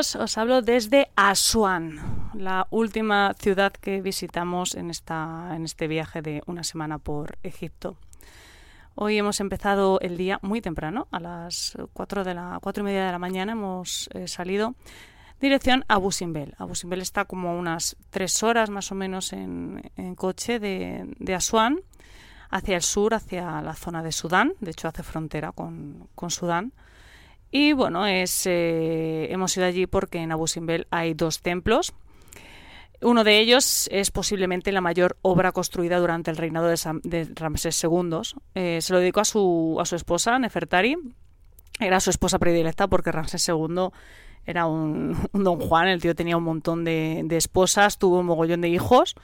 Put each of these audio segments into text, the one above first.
A os hablo desde Asuán, la última ciudad que visitamos en, esta, en este viaje de una semana por Egipto. Hoy hemos empezado el día muy temprano, a las 4, de la, cuatro y media de la mañana hemos eh, salido dirección a Busimbel. Abu Simbel está como unas tres horas más o menos en, coche de, de, Asuán hacia el sur, hacia la zona de Sudán. De hecho, hace frontera con, con Sudán. Y bueno, es, eh, hemos ido allí porque en Abu Simbel hay dos templos. Uno de ellos es posiblemente la mayor obra construida durante el reinado de, Ramsés II. Eh, se lo dedicó a su, a su esposa, Nefertari. Era su esposa predilecta porque Ramsés II era un, don Juan. El tío tenía un montón de, de esposas, tuvo un mogollón de hijos.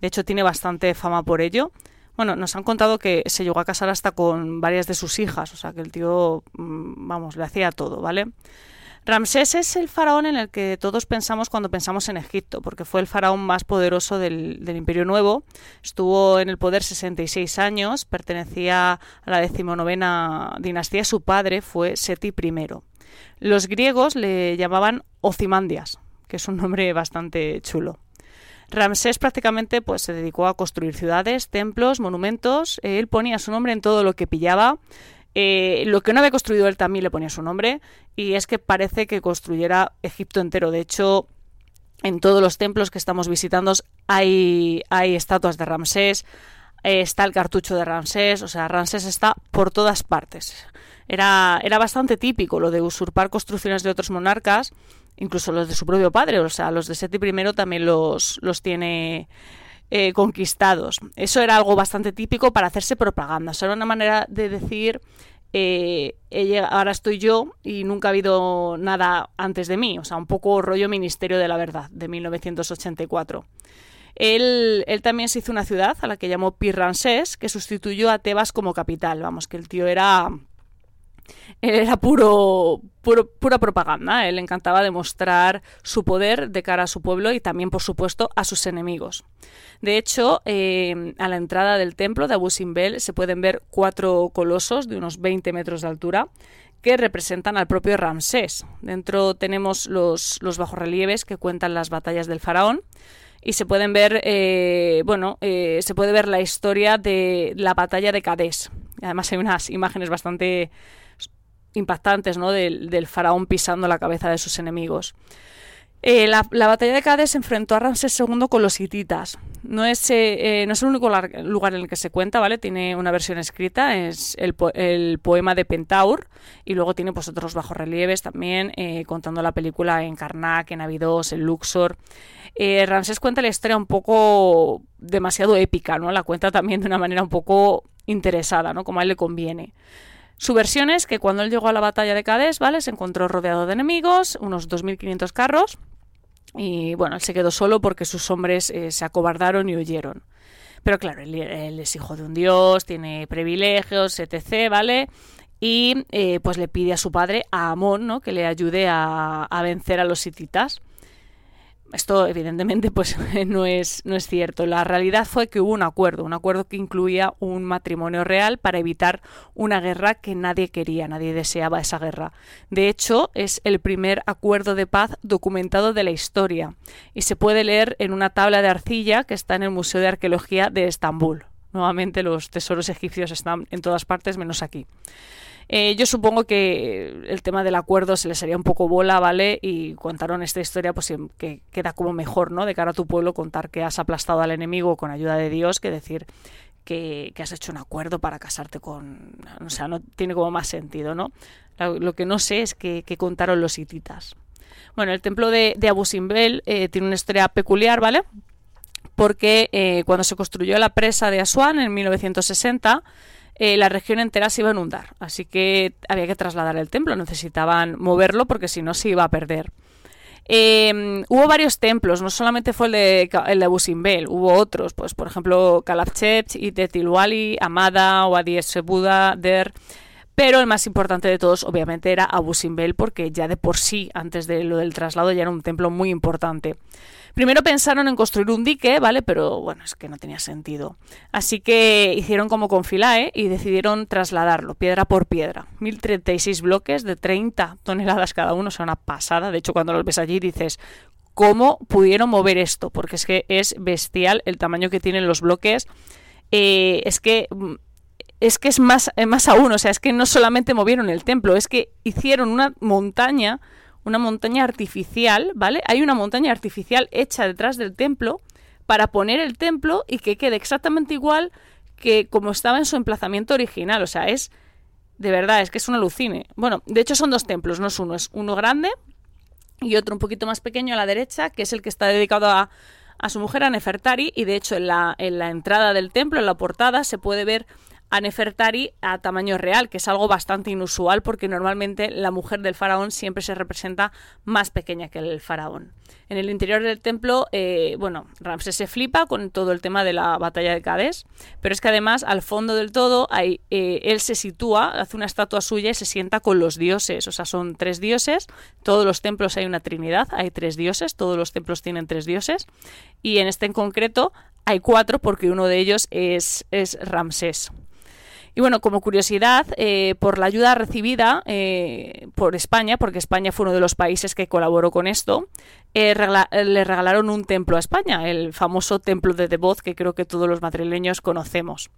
De hecho, tiene bastante fama por ello. Bueno, nos han contado que se llegó a casar hasta con varias de sus hijas, o sea que el tío, mm, vamos, le hacía todo, ¿vale? Ramsés es el faraón en el que todos pensamos cuando pensamos en Egipto, porque fue el faraón más poderoso del, Imperio Nuevo. Estuvo en el poder 66 años, pertenecía a la decimonovena dinastía. Su padre fue Seti I. Los griegos le llamaban Ocimandias, que es un nombre bastante chulo. Ramsés prácticamente pues, se dedicó a construir ciudades, templos, monumentos. Él ponía su nombre en todo lo que pillaba. Eh, lo que no había construido él también le ponía su nombre. Y es que parece que construyera Egipto entero. De hecho, en todos los templos que estamos visitando hay, hay estatuas de Ramsés. Eh, está el cartucho de Ramsés. O sea, Ramsés está por todas partes. Era, era bastante típico lo de usurpar construcciones de otros monarcas incluso los de su propio padre, o sea, los de Seti I también los, los tiene eh, conquistados. Eso era algo bastante típico para hacerse propaganda, eso era una manera de decir, eh, ahora estoy yo y nunca ha habido nada antes de mí, o sea, un poco rollo Ministerio de la Verdad de 1984. Él, él, también se hizo una ciudad a la que llamó Pirransés, que sustituyó a Tebas como capital. Vamos, que el tío era él era puro, pura propaganda. Él encantaba demostrar su poder de cara a su pueblo y también, por supuesto, a sus enemigos. De hecho, eh, a la entrada del templo de Abu Simbel se pueden ver cuatro colosos de unos 20 metros de altura que representan al propio Ramsés. Dentro tenemos los, los bajorrelieves que cuentan las batallas del faraón y se pueden ver, eh, bueno, eh, se puede ver la historia de la batalla de Cadés. Además hay unas imágenes bastante impactantes ¿no? del, faraón pisando la cabeza de sus enemigos. Eh, la, batalla de Cádiz se enfrentó a Ramsés II con los hititas. No es, eh, eh, no es el único lugar en el que se cuenta, ¿vale? Tiene una versión escrita, es el, poema de Pentaur, y luego tiene pues, otros bajorrelieves también, contando la película en Karnak, en Abidos, en Luxor. Ramsés cuenta la historia un poco demasiado épica, ¿no? La cuenta también de una manera un poco interesada, ¿no? Como a él le conviene. Su versión es que cuando él llegó a la batalla de Cádiz, ¿vale? Se encontró rodeado de enemigos, unos 2.500 carros, y bueno, él se quedó solo porque sus hombres eh, se acobardaron y huyeron. Pero claro, él, es hijo de un dios, tiene privilegios, etc., ¿vale? Y eh, pues le pide a su padre, a Amón, ¿no? que le ayude a, a vencer a los hititas. Esto evidentemente pues no es, no es cierto. La realidad fue que hubo un acuerdo, un acuerdo que incluía un matrimonio real para evitar una guerra que nadie quería, nadie deseaba esa guerra. De hecho, es el primer acuerdo de paz documentado de la historia y se puede leer en una tabla de arcilla que está en el Museo de Arqueología de Estambul. Nuevamente los tesoros egipcios están en todas partes menos aquí. Eh, yo supongo que el tema del acuerdo se les haría un poco bola, ¿vale? Y contaron esta historia, pues que queda como mejor, ¿no? De cara a tu pueblo, contar que has aplastado al enemigo con ayuda de Dios que decir que, has hecho un acuerdo para casarte con. O sea, no tiene como más sentido, ¿no? Lo, que no sé es que, contaron los hititas. Bueno, el templo de, Abu Simbel eh, tiene una historia peculiar, ¿vale? Porque eh, cuando se construyó la presa de Asuán en 1960, eh, la región entera se iba a inundar. Así que había que trasladar el templo, necesitaban moverlo porque si no se iba a perder. Em, hubo varios templos, no solamente fue el de, el de Abu Simbel, hubo otros, pues por ejemplo Kalabchep, Itetilwali, Amada, Wadi Buda, Der. Pero el más importante de todos, obviamente, era Abu Simbel, porque ya de por sí, antes de lo del traslado, ya era un templo muy importante. Primero pensaron en construir un dique, ¿vale? Pero bueno, es que no tenía sentido. Así que hicieron como con Filae y decidieron trasladarlo piedra por piedra. 1036 bloques de 30 toneladas cada uno, o sea, una pasada. De hecho, cuando los ves allí dices, ¿cómo pudieron mover esto? Porque es que es bestial el tamaño que tienen los bloques. Eh, es que mm, es que es más, eh, más aún, o sea, es que no solamente movieron el templo, es que hicieron una montaña, una montaña artificial, ¿vale? Hay una montaña artificial hecha detrás del templo para poner el templo y que quede exactamente igual que como estaba en su emplazamiento original, o sea, es de verdad, es que es un alucine. Bueno, de hecho son dos templos, no es uno, es uno grande y otro un poquito más pequeño a la derecha, que es el que está dedicado a, a su mujer, a Nefertari, y de hecho en la, en la entrada del templo, en la portada, se puede ver a Nefertari a tamaño real, que es algo bastante inusual porque normalmente la mujer del faraón siempre se representa más pequeña que el faraón. En el interior del templo, eh, bueno, Ramsés se flipa con todo el tema de la batalla de Cádiz, pero es que además al fondo del todo hay, eh, él se sitúa, hace una estatua suya y se sienta con los dioses, o sea, son tres dioses, todos los templos hay una trinidad, hay tres dioses, todos los templos tienen tres dioses, y en este en concreto hay cuatro porque uno de ellos es, es Ramsés. Y bueno, como curiosidad, eh, por la ayuda recibida eh, por España, porque España fue uno de los países que colaboró con esto, eh, le regalaron un templo a España, el famoso templo de Devoz, que creo que todos los madrileños conocemos.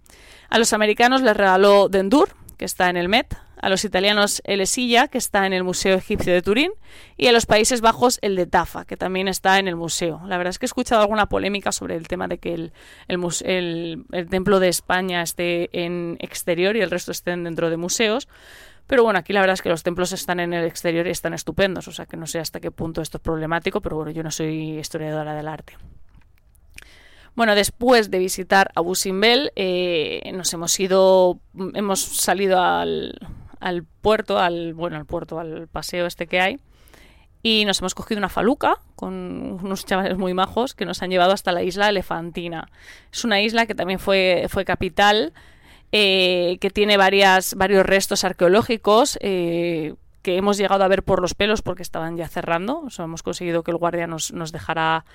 A los americanos les regaló Dendur, que está en el Met, a los italianos el Esilla, que está en el Museo Egipcio de Turín, y a los Países Bajos el de Tafa, que también está en el museo. La verdad es que he escuchado alguna polémica sobre el tema de que el, el, el, templo de España esté en exterior y el resto estén dentro de museos. Pero bueno, aquí la verdad es que los templos están en el exterior y están estupendos, o sea que no sé hasta qué punto esto es problemático, pero bueno, yo no soy historiadora del arte. Bueno, después de visitar Abu Simbel, eh, nos hemos ido, hemos salido al, al puerto, al bueno, al puerto, al paseo este que hay. Y nos hemos cogido una faluca con unos chavales muy majos que nos han llevado hasta la isla Elefantina. Es una isla que también fue, fue capital, eh, que tiene varias, varios restos arqueológicos eh, que hemos llegado a ver por los pelos porque estaban ya cerrando. Hemos conseguido que el guardia nos, nos dejara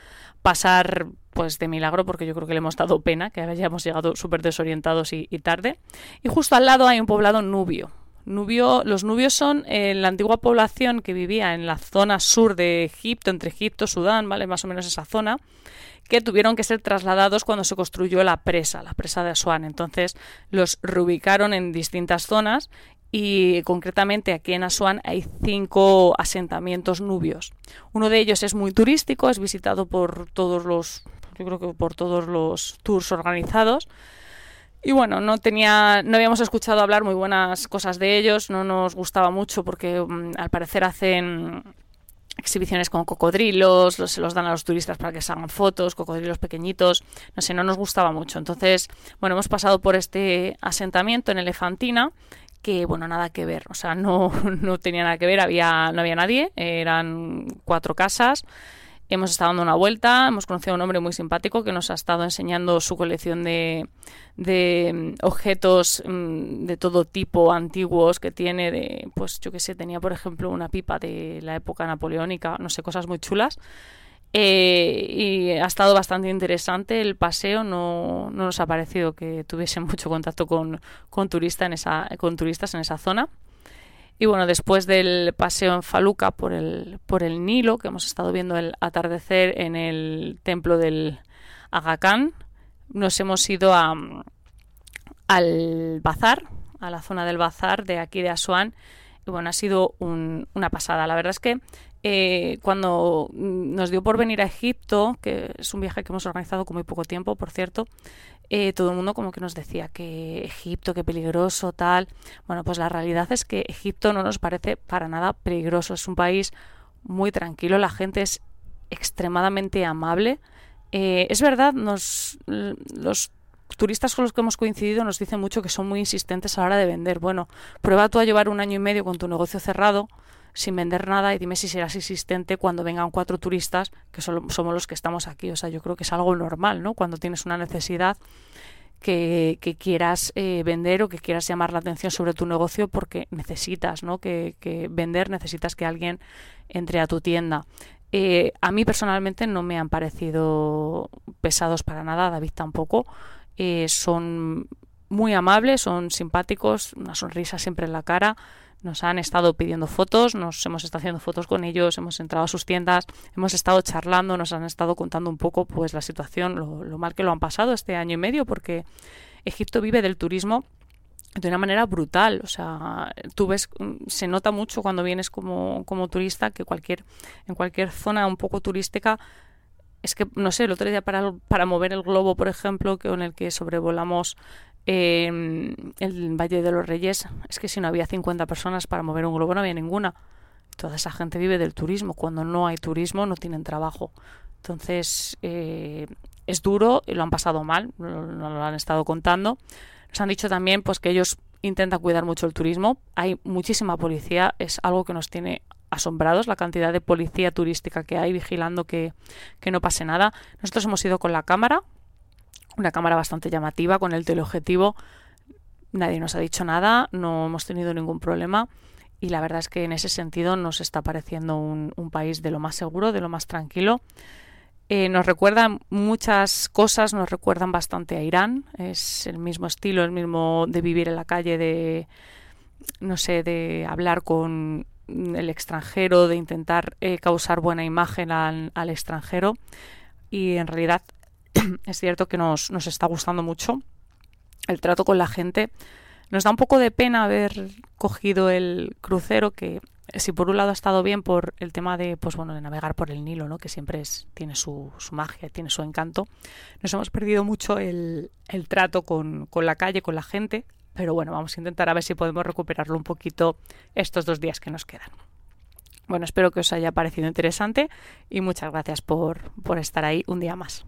pasar pues de milagro porque yo creo que le hemos dado pena que hayamos llegado súper desorientados y tarde. Y justo al lado hay un poblado nubio, Los nubios son eh, la antigua población que vivía en la zona sur de Egipto, entre Egipto, Sudán, ¿vale? Más o menos esa zona, que tuvieron que ser trasladados cuando se construyó la presa, la presa de Asuán. Entonces los reubicaron en distintas zonas y concretamente aquí en Asuán hay cinco asentamientos nubios. Uno de ellos es muy turístico, es visitado por todos los, yo creo que por todos los tours organizados y bueno, no tenía, no habíamos escuchado hablar muy buenas cosas de ellos, no nos gustaba mucho porque mm, al parecer hacen exhibiciones con cocodrilos, los, se los dan a los turistas para que se hagan fotos, cocodrilos pequeñitos, no sé, no nos gustaba mucho. Entonces, bueno, hemos pasado por este asentamiento en Elefantina que bueno, nada que ver, o sea, no, no tenía nada que ver, había, no había nadie, eran cuatro casas, Hemos estado dando una vuelta, hemos conocido a un hombre muy simpático que nos ha estado enseñando su colección de, de mm, objetos mm, de todo tipo antiguos que tiene, de, pues yo qué sé, tenía por ejemplo una pipa de la época napoleónica, no sé, cosas muy chulas. Eh, y ha estado bastante interesante el paseo, no, no, nos ha parecido que tuviesen mucho contacto con, con, turista en esa, con turistas en esa zona. Y bueno, después del paseo en Faluca por el, por el Nilo, que hemos estado viendo el atardecer en el templo del Aga nos hemos ido a, al bazar, a la zona del bazar de aquí de Asuán. Y bueno, ha sido una pasada. La verdad es que eh, cuando nos dio por venir a Egipto, que es un viaje que hemos organizado con muy poco tiempo, por cierto, eh, todo el mundo como que nos decía que Egipto, qué peligroso, tal. Bueno, pues la realidad es que Egipto no nos parece para nada peligroso. Es un país muy tranquilo, la gente es extremadamente amable. Eh, es verdad, nos, los turistas con los que hemos coincidido nos dicen mucho que son muy insistentes a la hora de vender. Bueno, prueba tú a llevar un año y medio con tu negocio cerrado sin vender nada y dime si serás insistente cuando vengan cuatro turistas, que somos los que estamos aquí. O sea, yo creo que es algo normal, ¿no? Cuando tienes una necesidad que, que quieras eh, vender o que quieras llamar la atención sobre tu negocio porque necesitas, ¿no? Que, que vender, necesitas que alguien entre a tu tienda. Eh, a mí personalmente no me han parecido pesados para nada, David tampoco. Eh, son muy amables, son simpáticos, una sonrisa siempre en la cara. Nos han estado pidiendo fotos, nos hemos estado haciendo fotos con ellos, hemos entrado a sus tiendas, hemos estado charlando, nos han estado contando un poco pues la situación, lo, lo mal que lo han pasado este año y medio, porque Egipto vive del turismo de una manera brutal. O sea, tú ves, mm, se nota mucho cuando vienes como, como turista que cualquier, en cualquier zona un poco turística, es que, no sé, el otro día para, para mover el globo, por ejemplo, con el que sobrevolamos eh, el Valle de los Reyes, es que si no había 50 personas para mover un globo, no había ninguna. Toda esa gente vive del turismo. Cuando no hay turismo, no tienen trabajo. Entonces, eh, es duro y lo han pasado mal, lo, lo han estado contando. Nos han dicho también pues que ellos intentan cuidar mucho el turismo. Hay muchísima policía, es algo que nos tiene asombrados la cantidad de policía turística que hay vigilando que, que no pase nada. Nosotros hemos ido con la cámara, una cámara bastante llamativa, con el teleobjetivo. Nadie nos ha dicho nada, no hemos tenido ningún problema y la verdad es que en ese sentido nos está pareciendo un, país de lo más seguro, de lo más tranquilo. Eh, nos recuerdan muchas cosas, nos recuerdan bastante a Irán. Es el mismo estilo, el mismo de vivir en la calle, de, no sé, de hablar con el extranjero, de intentar eh, causar buena imagen al, extranjero. Y en realidad es cierto que nos, nos está gustando mucho el trato con la gente. Nos da un poco de pena haber cogido el crucero que si por un lado ha estado bien por el tema de, pues bueno, de navegar por el Nilo, ¿no? que siempre es, tiene su, magia, tiene su encanto, nos hemos perdido mucho el, el trato con, con la calle, con la gente, pero bueno, vamos a intentar a ver si podemos recuperarlo un poquito estos dos días que nos quedan. Bueno, espero que os haya parecido interesante y muchas gracias por, por estar ahí un día más.